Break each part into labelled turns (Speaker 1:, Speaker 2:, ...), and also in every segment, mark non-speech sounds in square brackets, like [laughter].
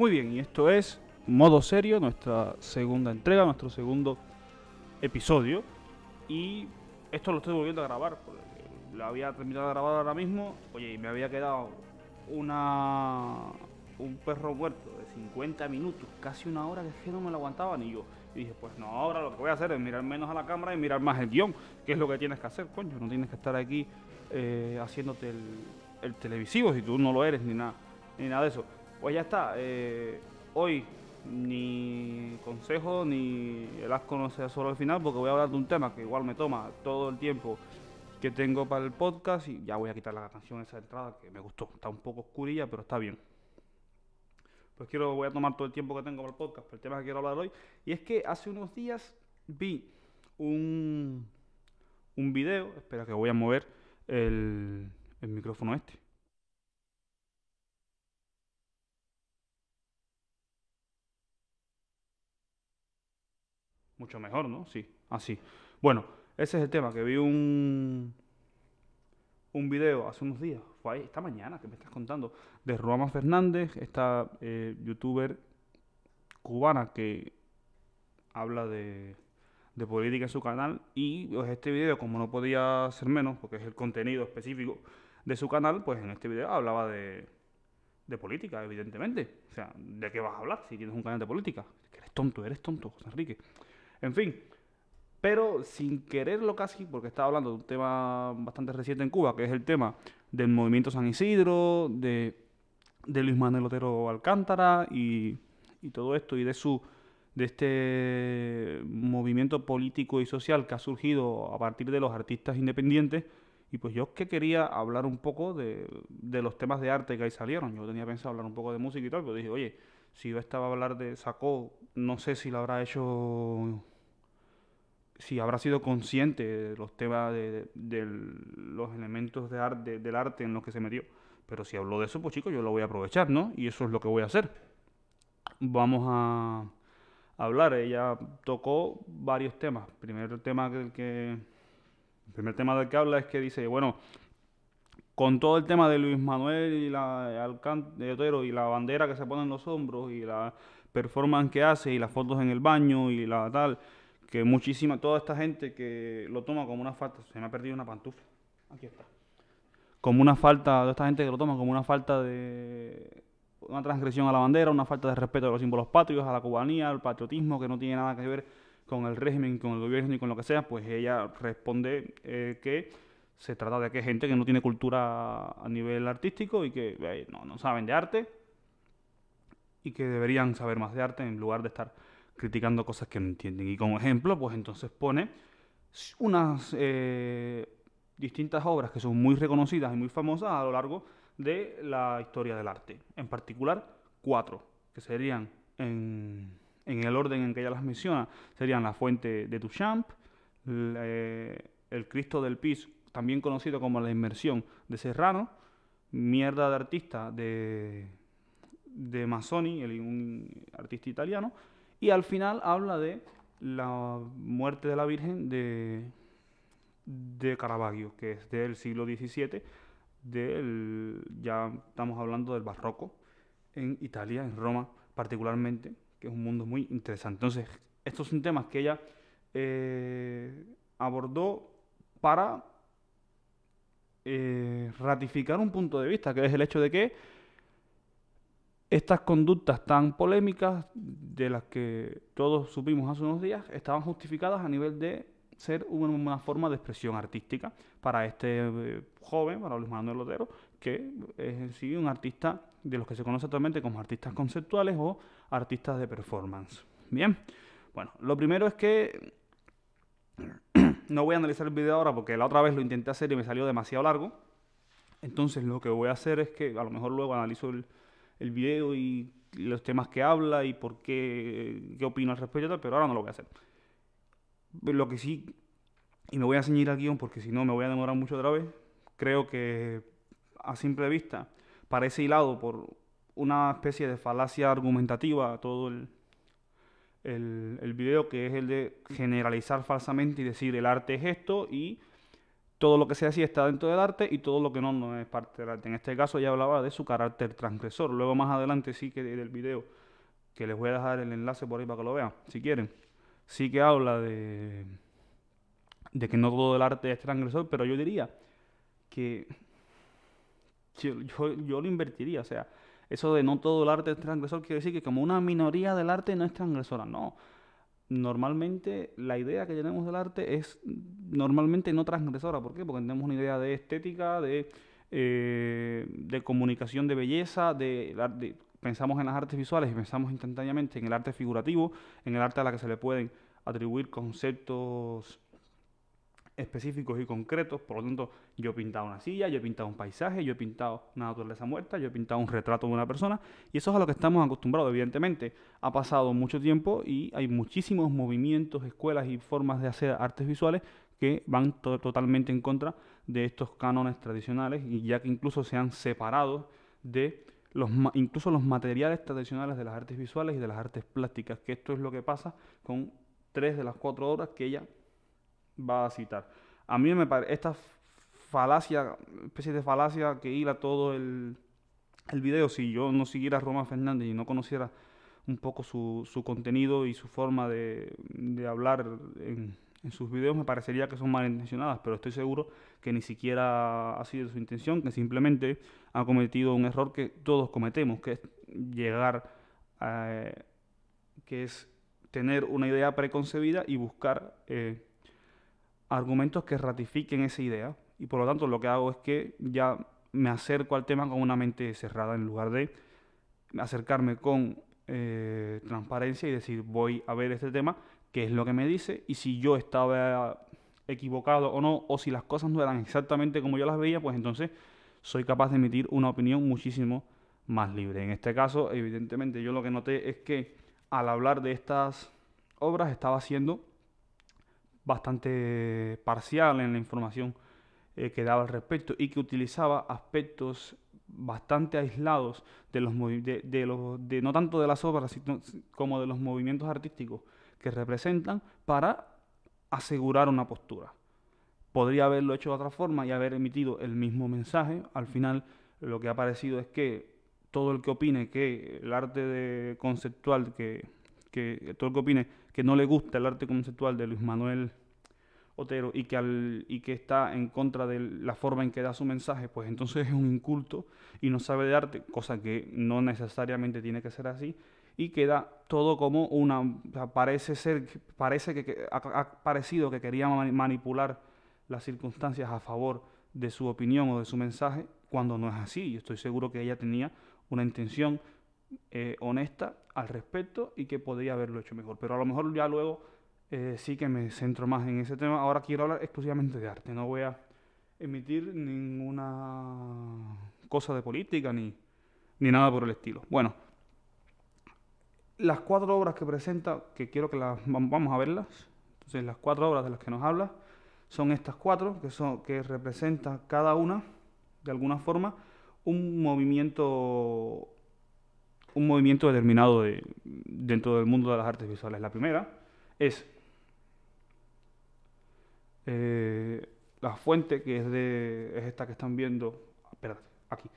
Speaker 1: Muy bien, y esto es Modo Serio, nuestra segunda entrega, nuestro segundo episodio. Y esto lo estoy volviendo a grabar, porque lo había terminado de grabar ahora mismo. Oye, y me había quedado una un perro muerto de 50 minutos, casi una hora, que es que no me lo aguantaba ni yo. Y dije, pues no, ahora lo que voy a hacer es mirar menos a la cámara y mirar más el guion, que es lo que tienes que hacer, coño. No tienes que estar aquí eh, haciéndote el, el televisivo si tú no lo eres ni nada, ni nada de eso. Pues ya está. Eh, hoy ni consejo ni el asco no sea solo al final porque voy a hablar de un tema que igual me toma todo el tiempo que tengo para el podcast y ya voy a quitar la canción esa entrada que me gustó. Está un poco oscurilla, pero está bien. Pues quiero, voy a tomar todo el tiempo que tengo para el podcast, para el tema que quiero hablar hoy. Y es que hace unos días vi un, un video, espera que voy a mover el, el micrófono este. Mucho mejor, ¿no? Sí, así. Bueno, ese es el tema, que vi un, un video hace unos días, fue ahí, esta mañana que me estás contando, de Roma Fernández, esta eh, youtuber cubana que habla de, de política en su canal y pues, este video, como no podía ser menos, porque es el contenido específico de su canal, pues en este video hablaba de, de política, evidentemente. O sea, ¿de qué vas a hablar si tienes un canal de política? Eres tonto, eres tonto, José Enrique. En fin, pero sin quererlo casi, porque estaba hablando de un tema bastante reciente en Cuba, que es el tema del movimiento San Isidro, de, Luis Manuel Otero Alcántara y, y todo esto, y de su de este movimiento político y social que ha surgido a partir de los artistas independientes. Y pues yo que quería hablar un poco de, de los temas de arte que ahí salieron. Yo tenía pensado hablar un poco de música y tal, pero dije, oye, si yo estaba a hablar de Sacó, no sé si lo habrá hecho si habrá sido consciente de los temas de, los elementos de arte, del arte en los que se metió. Pero si habló de eso, pues chicos, yo lo voy a aprovechar, ¿no? Y eso es lo que voy a hacer. Vamos a hablar. Ella tocó varios temas. El primer tema que, que el primer tema del que habla es que dice, bueno, con todo el tema de Luis Manuel y la de Otero y la bandera que se pone en los hombros y la performance que hace y las fotos en el baño y la tal que muchísima, toda esta gente que lo toma como una falta, se me ha perdido una pantufla, aquí está, como una falta, toda esta gente que lo toma como una falta de, una transgresión a la bandera, una falta de respeto a los símbolos patrios, a la cubanía, al patriotismo, que no tiene nada que ver con el régimen, con el gobierno ni con lo que sea, pues ella responde eh, que se trata de que gente que no tiene cultura a nivel artístico y que eh, no, no saben de arte y que deberían saber más de arte en lugar de estar criticando cosas que no entienden. Y como ejemplo, pues entonces pone unas eh, distintas obras que son muy reconocidas y muy famosas a lo largo de la historia del arte. En particular, cuatro, que serían en, en el orden en que ella las menciona, serían La Fuente de Duchamp, eh, el Cristo del Pis, también conocido como La Inmersión de Serrano, Mierda de Artista de, de Mazzoni, el, un artista italiano, y al final habla de la muerte de la Virgen de, de Caravaggio, que es del siglo XVII, del, ya estamos hablando del barroco en Italia, en Roma particularmente, que es un mundo muy interesante. Entonces, estos son temas que ella eh, abordó para eh, ratificar un punto de vista, que es el hecho de que estas conductas tan polémicas de las que todos supimos hace unos días estaban justificadas a nivel de ser una forma de expresión artística para este eh, joven, para Luis Manuel Lotero, que es en sí un artista de los que se conoce actualmente como artistas conceptuales o artistas de performance. Bien, bueno, lo primero es que [clears throat] no voy a analizar el video ahora porque la otra vez lo intenté hacer y me salió demasiado largo. Entonces lo que voy a hacer es que a lo mejor luego analizo el, el video y los temas que habla y por qué, qué opino al respecto, pero ahora no lo voy a hacer. Lo que sí, y me voy a ceñir al guion porque si no me voy a demorar mucho otra vez, creo que a simple vista parece hilado por una especie de falacia argumentativa todo el, el, el video, que es el de generalizar falsamente y decir el arte es esto y todo lo que sea así está dentro del arte y todo lo que no no es parte del arte. En este caso ya hablaba de su carácter transgresor. Luego más adelante sí que del video, que les voy a dejar el enlace por ahí para que lo vean, si quieren, sí que habla de, de que no todo el arte es transgresor, pero yo diría que yo, yo, yo lo invertiría, o sea, eso de no todo el arte es transgresor quiere decir que como una minoría del arte no es transgresora, no normalmente la idea que tenemos del arte es normalmente no transgresora. ¿Por qué? Porque tenemos una idea de estética, de, eh, de comunicación de belleza, de, de, pensamos en las artes visuales y pensamos instantáneamente en el arte figurativo, en el arte a la que se le pueden atribuir conceptos específicos y concretos. Por lo tanto, yo he pintado una silla, yo he pintado un paisaje, yo he pintado una naturaleza muerta, yo he pintado un retrato de una persona. Y eso es a lo que estamos acostumbrados. Evidentemente, ha pasado mucho tiempo y hay muchísimos movimientos, escuelas y formas de hacer artes visuales que van to totalmente en contra de estos cánones tradicionales y ya que incluso se han separado de los incluso los materiales tradicionales de las artes visuales y de las artes plásticas, que esto es lo que pasa con tres de las cuatro obras que ella va a citar. A mí me parece, esta falacia, especie de falacia que hila todo el, el video, si yo no siguiera a Roma Fernández y no conociera un poco su, su contenido y su forma de, de hablar en, en, sus videos, me parecería que son malintencionadas, pero estoy seguro que ni siquiera ha sido su intención, que simplemente ha cometido un error que todos cometemos, que es llegar a, que es tener una idea preconcebida y buscar eh, argumentos que ratifiquen esa idea. Y por lo tanto lo que hago es que ya me acerco al tema con una mente cerrada en lugar de acercarme con eh, transparencia y decir voy a ver este tema, qué es lo que me dice y si yo estaba equivocado o no, o si las cosas no eran exactamente como yo las veía, pues entonces soy capaz de emitir una opinión muchísimo más libre. En este caso, evidentemente, yo lo que noté es que al hablar de estas obras estaba siendo bastante parcial en la información eh, que daba al respecto y que utilizaba aspectos bastante aislados de los de, no tanto de las obras sino, como de los movimientos artísticos que representan para asegurar una postura. Podría haberlo hecho de otra forma y haber emitido el mismo mensaje. Al final lo que ha parecido es que todo el que opine que el arte conceptual que que todo el que opine que no le gusta el arte conceptual de Luis Manuel Otero y que, al, y que está en contra de la forma en que da su mensaje, pues entonces es un inculto y no sabe de arte, cosa que no necesariamente tiene que ser así, y queda todo como una... parece ser, parece que, ha, ha, parecido que quería manipular las circunstancias a favor de su opinión o de su mensaje, cuando no es así. Yo estoy seguro que ella tenía una intención eh, honesta al respecto y que podría haberlo hecho mejor. Pero a lo mejor ya luego eh, sí que me centro más en ese tema. Ahora quiero hablar exclusivamente de arte. No voy a emitir ninguna cosa de política ni, ni nada por el estilo. Bueno, las cuatro obras que presenta, que quiero que las vamos a verlas. Entonces, las cuatro obras de las que nos habla son estas cuatro, que, son, que representan cada una, de alguna forma, un movimiento un movimiento determinado de, dentro del mundo de las artes visuales. La primera es eh, la fuente, que es, de, es esta que están viendo, espérate, aquí,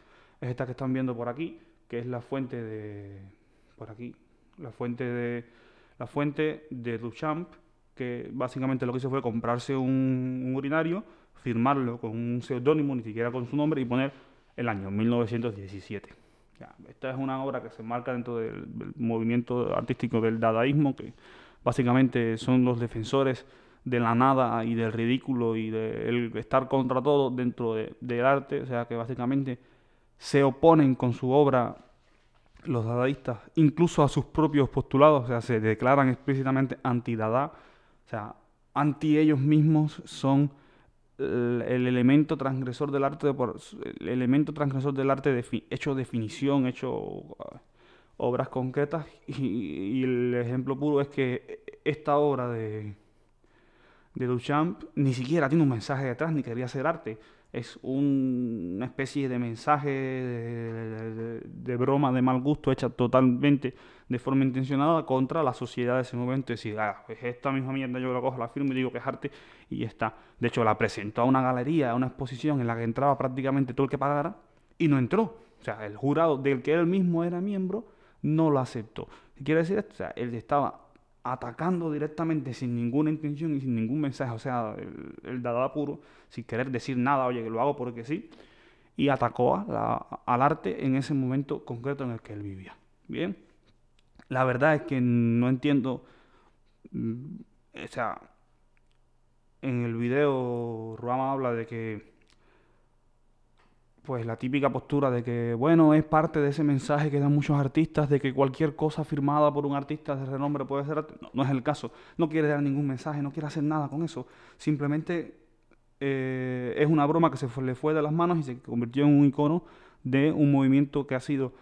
Speaker 1: es esta que están viendo por aquí, que es la fuente de, por aquí, la fuente de, la fuente de Duchamp, que básicamente lo que hizo fue comprarse un, un urinario, firmarlo con un seudónimo, ni siquiera con su nombre, y poner el año 1917 esta es una obra que se marca dentro del, del, movimiento artístico del dadaísmo, que básicamente son los defensores de la nada y del ridículo y de estar contra todo dentro de, del arte, o sea que básicamente se oponen con su obra los dadaístas incluso a sus propios postulados, o sea, se declaran explícitamente anti-dada, o sea, anti ellos mismos son el, elemento transgresor del arte, por, el elemento transgresor del arte hecho definición, hecho uh, obras concretas. Y, el ejemplo puro es que esta obra de, de Duchamp ni siquiera tiene un mensaje detrás ni quería hacer arte es una especie de mensaje de, broma de mal gusto hecha totalmente de forma intencionada contra la sociedad de ese momento. Decir, ah, pues esta misma mierda yo la cojo, la firmo y digo que es arte y ya está. De hecho, la presentó a una galería, a una exposición en la que entraba prácticamente todo el que pagara y no entró. O sea, el jurado del que él mismo era miembro no lo aceptó. ¿Qué quiere decir esto? O sea, él estaba atacando directamente sin ninguna intención y sin ningún mensaje, o sea, el, el dada puro, sin querer decir nada, oye, que lo hago porque sí, y atacó al arte en ese momento concreto en el que él vivía. Bien, la verdad es que no entiendo, mm, o sea, en el video Ruama habla de que pues la típica postura de que, bueno, es parte de ese mensaje que dan muchos artistas de que cualquier cosa firmada por un artista de renombre puede ser arte. No, es el caso. No quiere dar ningún mensaje, no quiere hacer nada con eso. Simplemente eh, es una broma que se le fue de las manos y se convirtió en un icono de un movimiento que ha sido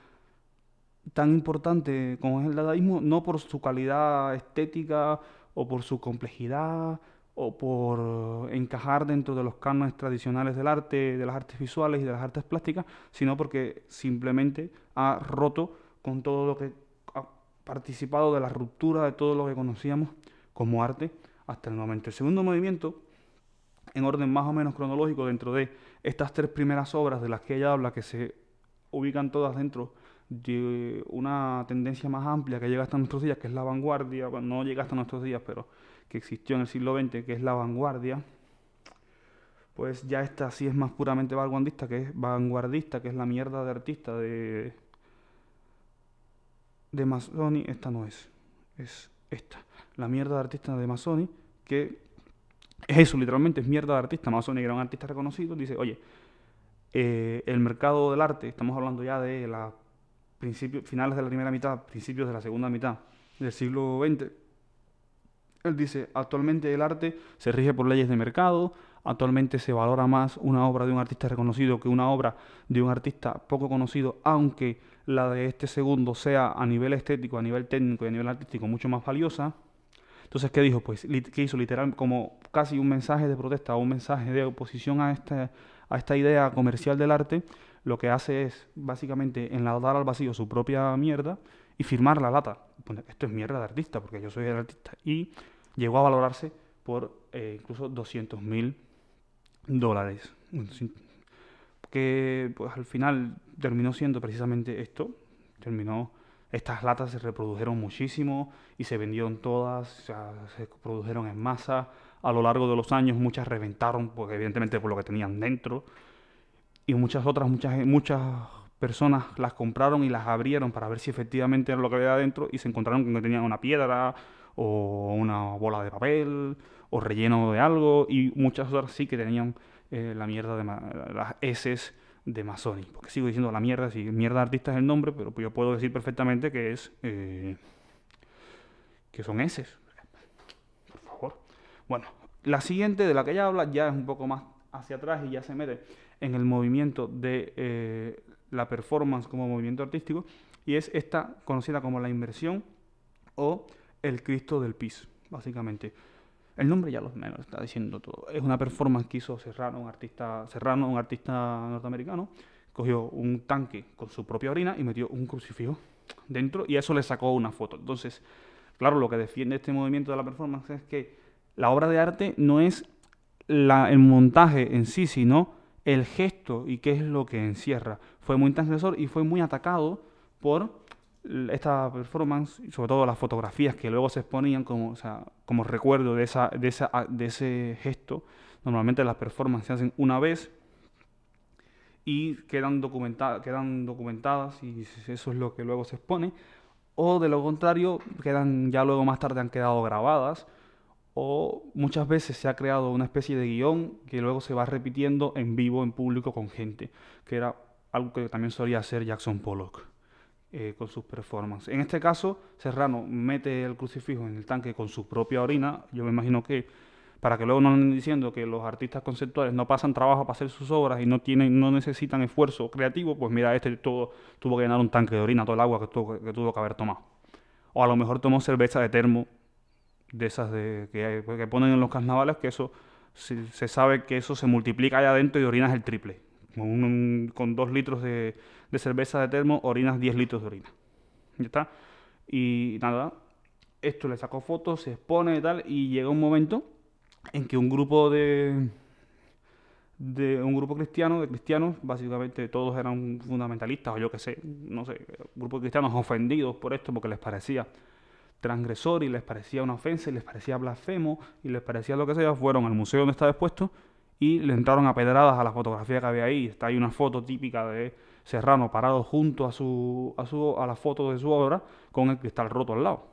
Speaker 1: tan importante como es el dadaísmo, no por su calidad estética o por su complejidad o por encajar dentro de los cánones tradicionales del arte, de las artes visuales y de las artes plásticas, sino porque simplemente ha roto con todo lo que ha participado de la ruptura de todo lo que conocíamos como arte hasta el momento. El segundo movimiento, en orden más o menos cronológico, dentro de estas tres primeras obras de las que ella habla, que se ubican todas dentro de una tendencia más amplia que llega hasta nuestros días, que es la vanguardia, no llega hasta nuestros días, pero que existió en el siglo XX, que es la vanguardia, pues ya esta sí es más puramente vanguardista, que es vanguardista, que es la mierda de artista de de Masoni, esta no es, es esta, la mierda de artista de Masoni, que es eso, literalmente es mierda de artista. Masoni era un artista reconocido, dice, oye, eh, el mercado del arte, estamos hablando ya de la principios, finales de la primera mitad, principios de la segunda mitad del siglo XX, él dice, actualmente el arte se rige por leyes de mercado, actualmente se valora más una obra de un artista reconocido que una obra de un artista poco conocido, aunque la de este segundo sea a nivel estético, a nivel técnico y a nivel artístico mucho más valiosa. Entonces, ¿qué dijo? Pues, ¿qué hizo? Literal, como casi un mensaje de protesta o un mensaje de oposición a esta, a esta idea comercial del arte, lo que hace es básicamente enladar al vacío su propia mierda y firmar la lata. Esto es mierda de artista, porque yo soy el artista. Y llegó a valorarse por eh, incluso 200 mil dólares. Que pues al final terminó siendo precisamente esto. Terminó, estas latas se reprodujeron muchísimo y se vendieron todas, se produjeron en masa. A lo largo de los años muchas reventaron, porque evidentemente por lo que tenían dentro. Y muchas otras, muchas, muchas personas las compraron y las abrieron para ver si efectivamente era lo que había dentro y se encontraron con que tenían una piedra o una bola de papel o relleno de algo y muchas otras sí que tenían eh, la mierda de las S de Masoni. Porque sigo diciendo la mierda, si mierda artista es el nombre, pero yo puedo decir perfectamente que es eh, que son S. Por favor. Bueno, la siguiente de la que ella habla ya es un poco más hacia atrás y ya se mete en el movimiento de eh, la performance como movimiento artístico y es esta conocida como la inversión o el Cristo del PIS, básicamente. El nombre ya lo, me lo está diciendo todo. Es una performance que hizo Serrano, un artista, Serrano, un artista norteamericano. Cogió un tanque con su propia orina y metió un crucifijo dentro y eso le sacó una foto. Entonces, claro, lo que defiende este movimiento de la performance es que la obra de arte no es la, el montaje en sí, sino el gesto y qué es lo que encierra. Fue muy transgresor y fue muy atacado por esta performance, sobre todo las fotografías que luego se exponían como, como recuerdo de, esa, de, esa, de ese gesto. Normalmente las performances se hacen una vez y quedan, documenta quedan documentadas y eso es lo que luego se expone. O de lo contrario, quedan ya luego más tarde han quedado grabadas. O muchas veces se ha creado una especie de guion que luego se va repitiendo en vivo, en público, con gente, que era algo que también solía hacer Jackson Pollock. Eh, con sus performances. En este caso, Serrano mete el crucifijo en el tanque con su propia orina. Yo me imagino que para que luego no anden diciendo que los artistas conceptuales no pasan trabajo para hacer sus obras y no tienen, no necesitan esfuerzo creativo, pues mira, este todo, tuvo que llenar un tanque de orina todo el agua que tuvo que, tuvo que haber tomado. O a lo mejor tomó cerveza de termo, de esas de, que, ponen en los carnavales, que eso se, sabe que eso se multiplica allá adentro y orinas el triple. Con, dos litros de, de cerveza de termo, orinas 10 litros de orina. Ya está. Y nada, esto le sacó fotos, se expone y tal, y llega un momento en que un grupo de, de un grupo cristiano, de cristianos, básicamente todos eran fundamentalistas, o yo qué sé, no sé, un grupo de cristianos ofendidos por esto porque les parecía transgresor y les parecía una ofensa y les parecía blasfemo y les parecía lo que sea, fueron al museo donde estaba expuesto y le entraron a pedradas a la fotografía que había ahí. Está ahí una foto típica de Serrano parado junto a su, a su a la foto de su obra con el cristal roto al lado.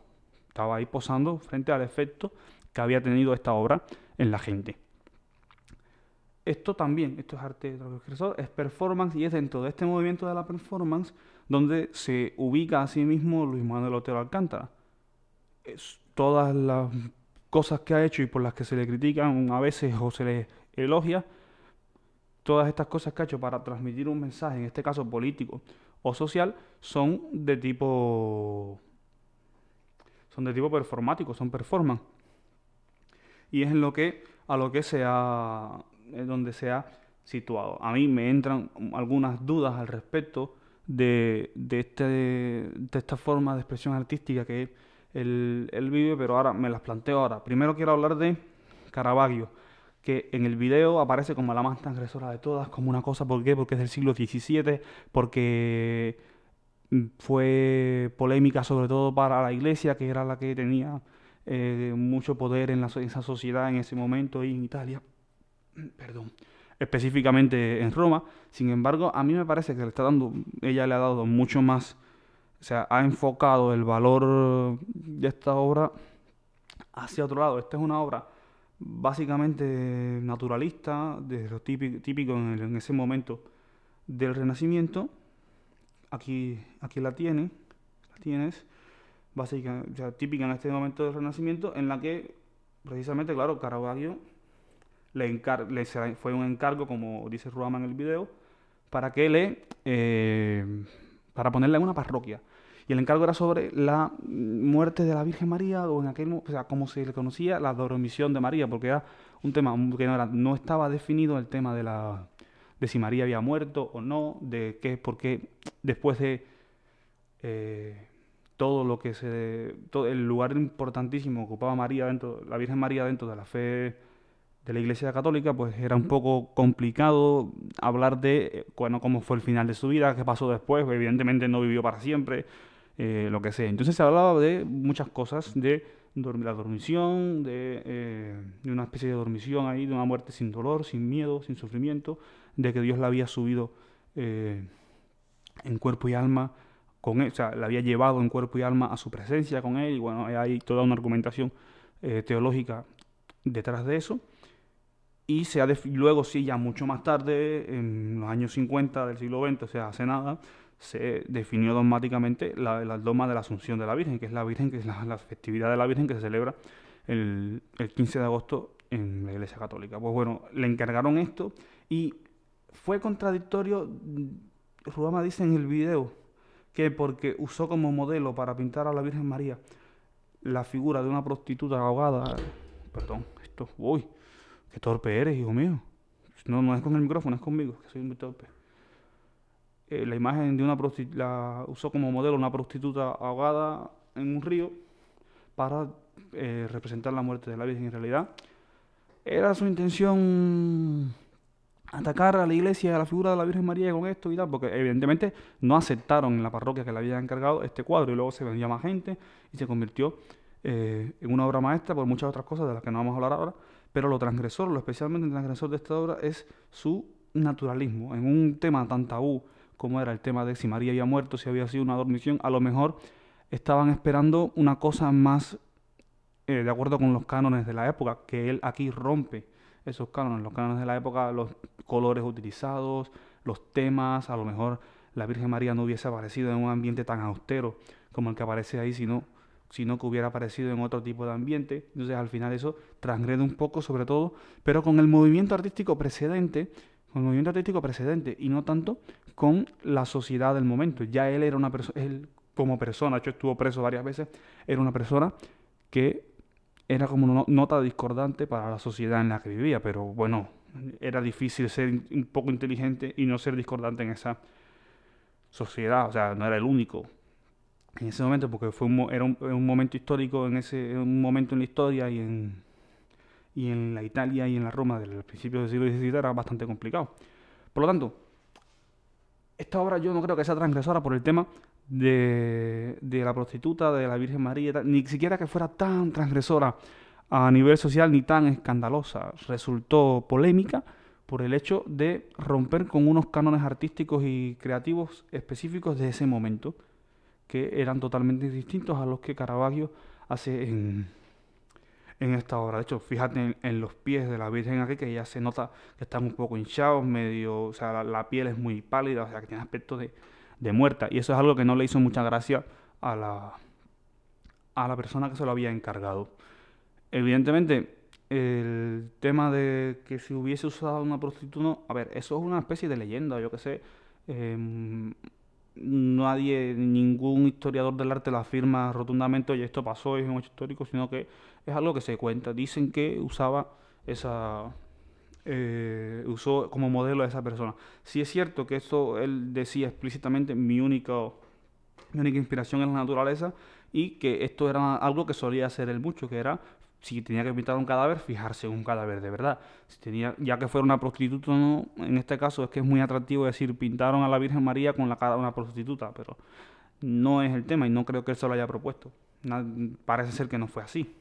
Speaker 1: Estaba ahí posando frente al efecto que había tenido esta obra en la gente. Esto también, esto es arte transgresor, es performance y es dentro de este movimiento de la performance donde se ubica a sí mismo Luis Manuel Otero Alcántara. Todas las cosas que ha hecho y por las que se le critican a veces o se le elogia, todas estas cosas que ha hecho para transmitir un mensaje, en este caso político o social, son de tipo son de tipo performático, son performance. Y es en lo que a lo que se ha donde se ha situado. A mí me entran algunas dudas al respecto de, de, este, de esta forma de expresión artística que él, vive, pero ahora me las planteo ahora. Primero quiero hablar de Caravaggio que en el video aparece como la más transgresora de todas, como una cosa, ¿por qué? Porque es del siglo XVII, porque mm, fue polémica sobre todo para la iglesia, que era la que tenía eh, mucho poder en, la, esa sociedad en ese momento y en Italia, perdón, específicamente en Roma. Sin embargo, a mí me parece que le está dando, ella le ha dado mucho más, o sea, ha enfocado el valor de esta obra hacia otro lado. Esta es una obra básicamente naturalista, de lo típico, en, ese momento del Renacimiento. Aquí, aquí la tiene, la tienes, básica, típica en este momento del Renacimiento, en la que precisamente, claro, Caravaggio le fue un encargo, como dice Ruama en el video, para que le, eh, para ponerle en una parroquia. Y el encargo era sobre la muerte de la Virgen María, o en aquel, o sea, como se le conocía, la dormición de María, porque era un tema que no, era, no estaba definido el tema de la de si María había muerto o no, de qué, porque después de eh, todo lo que se, todo el lugar importantísimo que ocupaba María dentro, la Virgen María dentro de la fe de la Iglesia Católica, pues era un poco complicado hablar de bueno, cómo fue el final de su vida, qué pasó después, evidentemente no vivió para siempre, eh, lo que sea. Entonces se hablaba de muchas cosas, de la dormición, eh, de, una especie de dormición ahí, de una muerte sin dolor, sin miedo, sin sufrimiento, de que Dios la había subido eh, en cuerpo y alma con él, o sea, la había llevado en cuerpo y alma a su presencia con él, y bueno, hay toda una argumentación teológica detrás de eso. Y se ha luego, sí, ya mucho más tarde, en los años 50 del siglo XX, o sea, hace nada, se definió dogmáticamente la, la dogma de la Asunción de la Virgen, que es la Virgen, que es la, festividad de la Virgen que se celebra el, el 15 de agosto en la Iglesia Católica. Pues bueno, le encargaron esto y fue contradictorio, Rubama dice en el video, que porque usó como modelo para pintar a la Virgen María la figura de una prostituta ahogada, perdón, esto, uy, qué torpe eres, hijo mío. No, no es con el micrófono, es conmigo, que soy muy torpe. Eh, la imagen de una prostituta, usó como modelo una prostituta ahogada en un río para eh, representar la muerte de la Virgen en realidad. Era su intención atacar a la iglesia, a la figura de la Virgen María con esto y tal, porque evidentemente no aceptaron en la parroquia que le habían encargado este cuadro y luego se vendía más gente y se convirtió eh, en una obra maestra por muchas otras cosas de las que no vamos a hablar ahora, pero lo transgresor, lo especialmente transgresor de esta obra es su naturalismo, en un tema tan tabú como era el tema de si María había muerto, si había sido una dormición, a lo mejor estaban esperando una cosa más eh, de acuerdo con los cánones de la época, que él aquí rompe esos cánones, los cánones de la época, los colores utilizados, los temas, a lo mejor la Virgen María no hubiese aparecido en un ambiente tan austero como el que aparece ahí, sino sino que hubiera aparecido en otro tipo de ambiente. Entonces al final eso transgrede un poco sobre todo, pero con el movimiento artístico precedente, con el movimiento artístico precedente y no tanto con la sociedad del momento. Ya él era una persona, él como persona, de hecho estuvo preso varias veces, era una persona que era como una nota discordante para la sociedad en la que vivía, pero bueno, era difícil ser un poco inteligente y no ser discordante en esa sociedad, o sea, no era el único en ese momento, porque fue un, era un, momento histórico, en ese un momento en la historia y en, y en la Italia y en la Roma del principio del siglo XVII era bastante complicado. Por lo tanto, esta obra yo no creo que sea transgresora por el tema de, de la prostituta, de la Virgen María, ni siquiera que fuera tan transgresora a nivel social ni tan escandalosa. Resultó polémica por el hecho de romper con unos cánones artísticos y creativos específicos de ese momento, que eran totalmente distintos a los que Caravaggio hace en, en esta obra. De hecho, fíjate en, los pies de la Virgen aquí, que ya se nota que están un poco hinchados, medio, o sea, la, piel es muy pálida, o sea, que tiene aspecto de, de, muerta. Y eso es algo que no le hizo mucha gracia a la, a la persona que se lo había encargado. Evidentemente, el tema de que si hubiese usado una prostituta, no, a ver, eso es una especie de leyenda, yo que sé. Em, nadie, ningún historiador del arte lo afirma rotundamente, oye, esto pasó, es un hecho histórico, sino que es algo que se cuenta. Dicen que usaba esa... Eh, usó como modelo a esa persona. Si es cierto que esto él decía explícitamente, mi, único, mi única inspiración es la naturaleza, y que esto era algo que solía hacer él mucho, que era si tenía que pintar un cadáver, fijarse en un cadáver de verdad. Si tenía, ya que fuera una prostituta, no, en este caso es que es muy atractivo decir pintaron a la Virgen María con la cara de una prostituta, pero no es el tema y no creo que él se lo haya propuesto. parece ser que no fue así.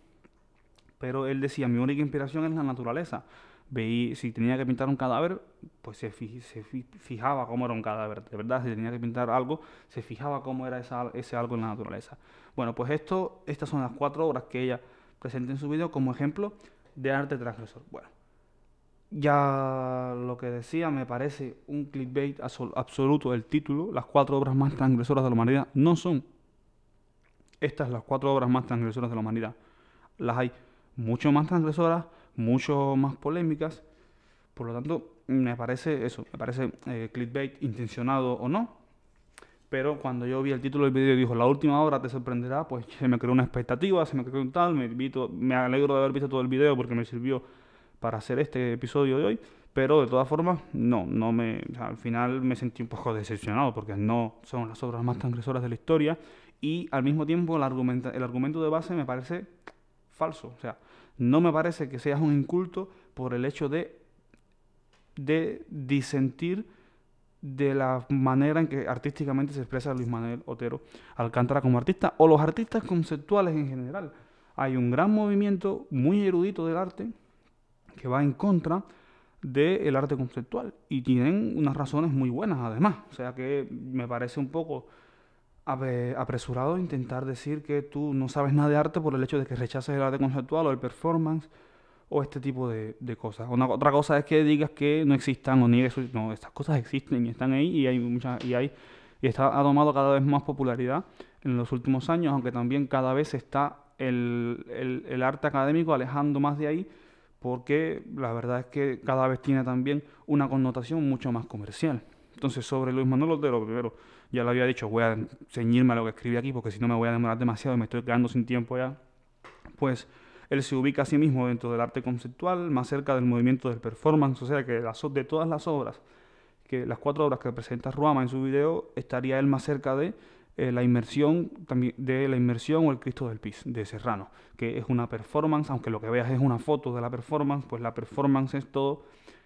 Speaker 1: Pero él decía, mi única inspiración es la naturaleza. Veí, si tenía que pintar un cadáver, pues se, fijaba cómo era un cadáver. De verdad, si tenía que pintar algo, se fijaba cómo era ese algo en la naturaleza. Bueno, pues esto, estas son las cuatro obras que ella presente en su vídeo como ejemplo de arte transgresor. Bueno, ya lo que decía me parece un clickbait absoluto el título. Las cuatro obras más transgresoras de la humanidad no son estas las cuatro obras más transgresoras de la humanidad. Las hay mucho más transgresoras, mucho más polémicas. Por lo tanto, me parece eso, me parece eh, clickbait intencionado o no, pero cuando yo vi el título del vídeo y dijo, la última hora te sorprenderá, pues [laughs] se me creó una expectativa, se me creó un tal, me, me alegro de haber visto todo el video porque me sirvió para hacer este episodio de hoy, pero de todas formas, no, no me, al final me sentí un poco decepcionado porque no son las obras más transgresoras de la historia. Y al mismo tiempo el, argumento, el argumento de base me parece falso, o sea, no me parece que seas un inculto por el hecho de, de disentir de la manera en que artísticamente se expresa Luis Manuel Otero Alcántara como artista o los artistas conceptuales en general. Hay un gran movimiento muy erudito del arte que va en contra del arte conceptual y tienen unas razones muy buenas además. O sea que me parece un poco apresurado intentar decir que tú no sabes nada de arte por el hecho de que rechaces el arte conceptual o el performance o este tipo de, cosas. Una, otra cosa es que digas que no existan o niegues, no, estas cosas existen y están ahí y hay muchas y hay y está ha tomado cada vez más popularidad en los últimos años, aunque también cada vez está el, el, arte académico alejando más de ahí, porque la verdad es que cada vez tiene también una connotación mucho más comercial. Entonces, sobre Luis Manuel Otero, primero, ya lo había dicho, voy a ceñirme a lo que escribí aquí, porque si no me voy a demorar demasiado y me estoy quedando sin tiempo ya. Pues él se ubica a sí mismo dentro del arte conceptual, más cerca del movimiento del performance, o sea que de todas las obras, que las cuatro obras que presenta Ruama en su video, estaría él más cerca de eh, la inmersión también de la inmersión o el Cristo del Pis de Serrano, que es una performance, aunque lo que veas es una foto de la performance, pues la performance es todo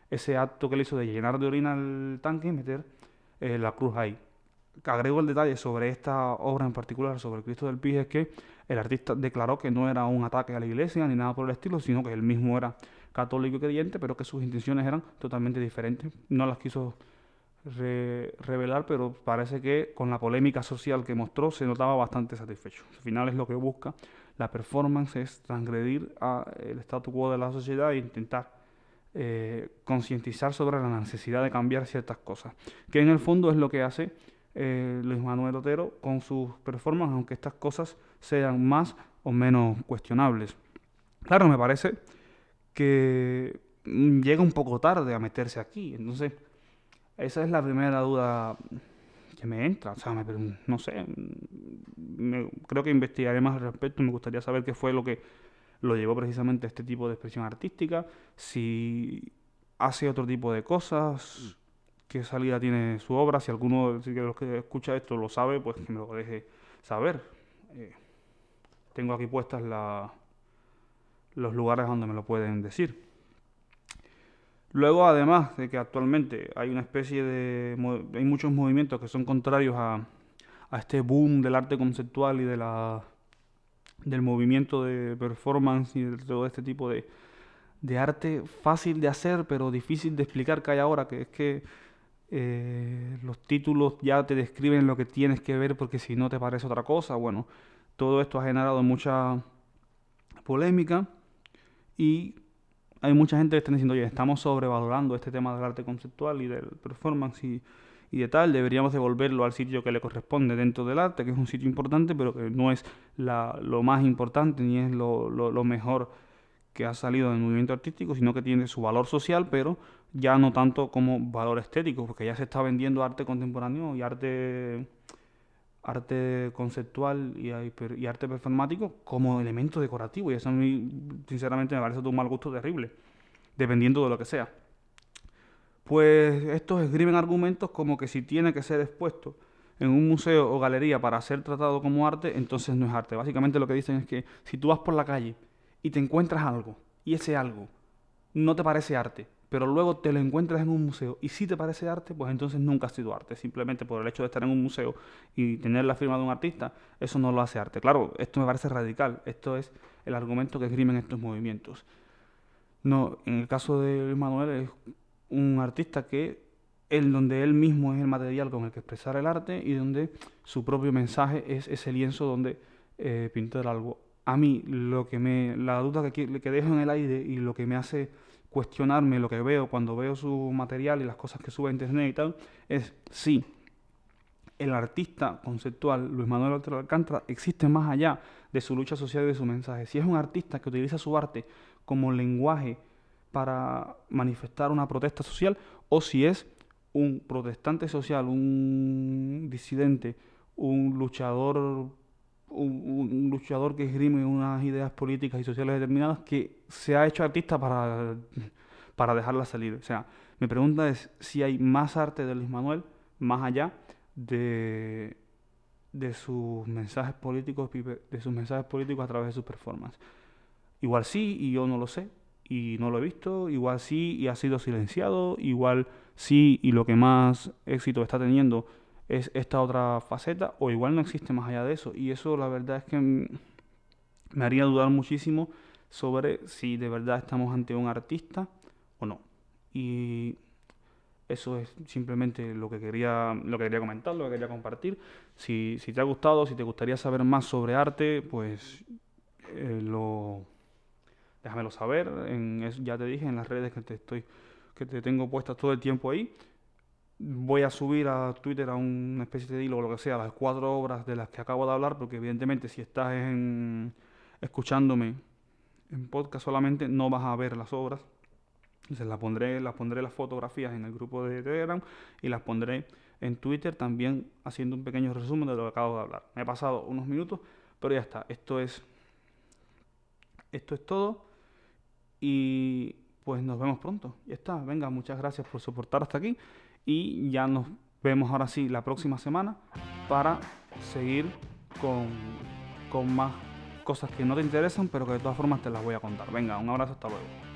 Speaker 1: ese acto que él hizo de llenar de orina el tanque y meter eh, la cruz ahí. Agrego el detalle sobre esta obra en particular, sobre el Cristo del Pis, es que el artista declaró que no era un ataque a la iglesia ni nada por el estilo, sino que él mismo era católico y creyente, pero que sus intenciones eran totalmente diferentes. No las quiso revelar, pero parece que con la polémica social que mostró se notaba bastante satisfecho. Al final es lo que busca la performance, es transgredir el statu quo de la sociedad e intentar eh, concientizar sobre la necesidad de cambiar ciertas cosas, que en el fondo es lo que hace eh, Luis Manuel Otero con sus performances, aunque estas cosas sean más o menos cuestionables. Claro, me parece que llega un poco tarde a meterse aquí, entonces esa es la primera duda que me entra, o sea, no sé, creo que investigaré más al respecto, me gustaría saber qué fue lo que lo llevó precisamente a este tipo de expresión artística, si hace otro tipo de cosas, qué salida tiene su obra, si alguno de los que escucha esto lo sabe, pues que me lo deje saber. Eh, tengo aquí puestas los lugares donde me lo pueden decir. Luego, además de que actualmente hay una especie de... hay muchos movimientos que son contrarios a, a este boom del arte conceptual y de la del movimiento de performance y de todo este tipo de, de arte fácil de hacer pero difícil de explicar que hay ahora, que es que eh, los títulos ya te describen lo que tienes que ver porque si no te parece otra cosa. Bueno, todo esto ha generado mucha polémica y hay mucha gente que está diciendo, oye, estamos sobrevalorando este tema del arte conceptual y del performance y, de tal, deberíamos devolverlo al sitio que le corresponde dentro del arte, que es un sitio importante, pero que no es lo más importante ni es lo, lo mejor que ha salido del movimiento artístico, sino que tiene su valor social, pero ya no tanto como valor estético, porque ya se está vendiendo arte contemporáneo y arte arte conceptual y, arte performático como elemento decorativo. Y eso a mí, sinceramente, me parece de un mal gusto terrible, dependiendo de lo que sea. Pues estos escriben argumentos como que si tiene que ser expuesto en un museo o galería para ser tratado como arte, entonces no es arte. Básicamente lo que dicen es que si tú vas por la calle y te encuentras algo, y ese algo no te parece arte, pero luego te lo encuentras en un museo y si te parece arte, pues entonces nunca ha sido arte. Simplemente por el hecho de estar en un museo y tener la firma de un artista, eso no lo hace arte. Claro, esto me parece radical. Esto es el argumento que esgrimen estos movimientos. No, en el caso de Manuel es un artista que él, donde él mismo es el material con el que expresar el arte y donde su propio mensaje es ese lienzo donde eh, pintar algo. A mí, lo que me, la duda que, que dejo en el aire y lo que me hace cuestionarme lo que veo cuando veo su material y las cosas que sube a internet y tal, es si el artista conceptual Luis Manuel Otero Alcántara existe más allá de su lucha social y de su mensaje. Si es un artista que utiliza su arte como lenguaje para manifestar una protesta social o si es un protestante social, un disidente, un luchador un, luchador que esgrime unas ideas políticas y sociales determinadas que se ha hecho artista para, para dejarla salir. O sea, mi pregunta es si hay más arte de Luis Manuel más allá de, de sus mensajes políticos de sus mensajes políticos a través de sus performances. Igual sí y yo no lo sé y no lo he visto, igual sí y ha sido silenciado, igual sí y lo que más éxito está teniendo es esta otra faceta o igual no existe más allá de eso. Y eso la verdad es que me haría dudar muchísimo sobre si de verdad estamos ante un artista o no. Y eso es simplemente lo que quería, lo que quería comentar, lo que quería compartir. Si, si te ha gustado, si te gustaría saber más sobre arte, pues eh, lo déjamelo saber. Ya te dije en las redes que te estoy que te tengo puestas todo el tiempo ahí voy a subir a Twitter a una especie de hilo o lo que sea, las cuatro obras de las que acabo de hablar, porque evidentemente si estás en, escuchándome en podcast solamente no vas a ver las obras. Entonces las pondré, las pondré las fotografías en el grupo de Telegram y las pondré en Twitter también haciendo un pequeño resumen de lo que acabo de hablar. Me he pasado unos minutos, pero ya está. Esto es esto es todo y pues nos vemos pronto. Ya está. Venga, muchas gracias por soportar hasta aquí y ya nos vemos ahora sí la próxima semana para seguir con, con más cosas que no te interesan, pero que de todas formas te las voy a contar. Venga, un abrazo, hasta luego.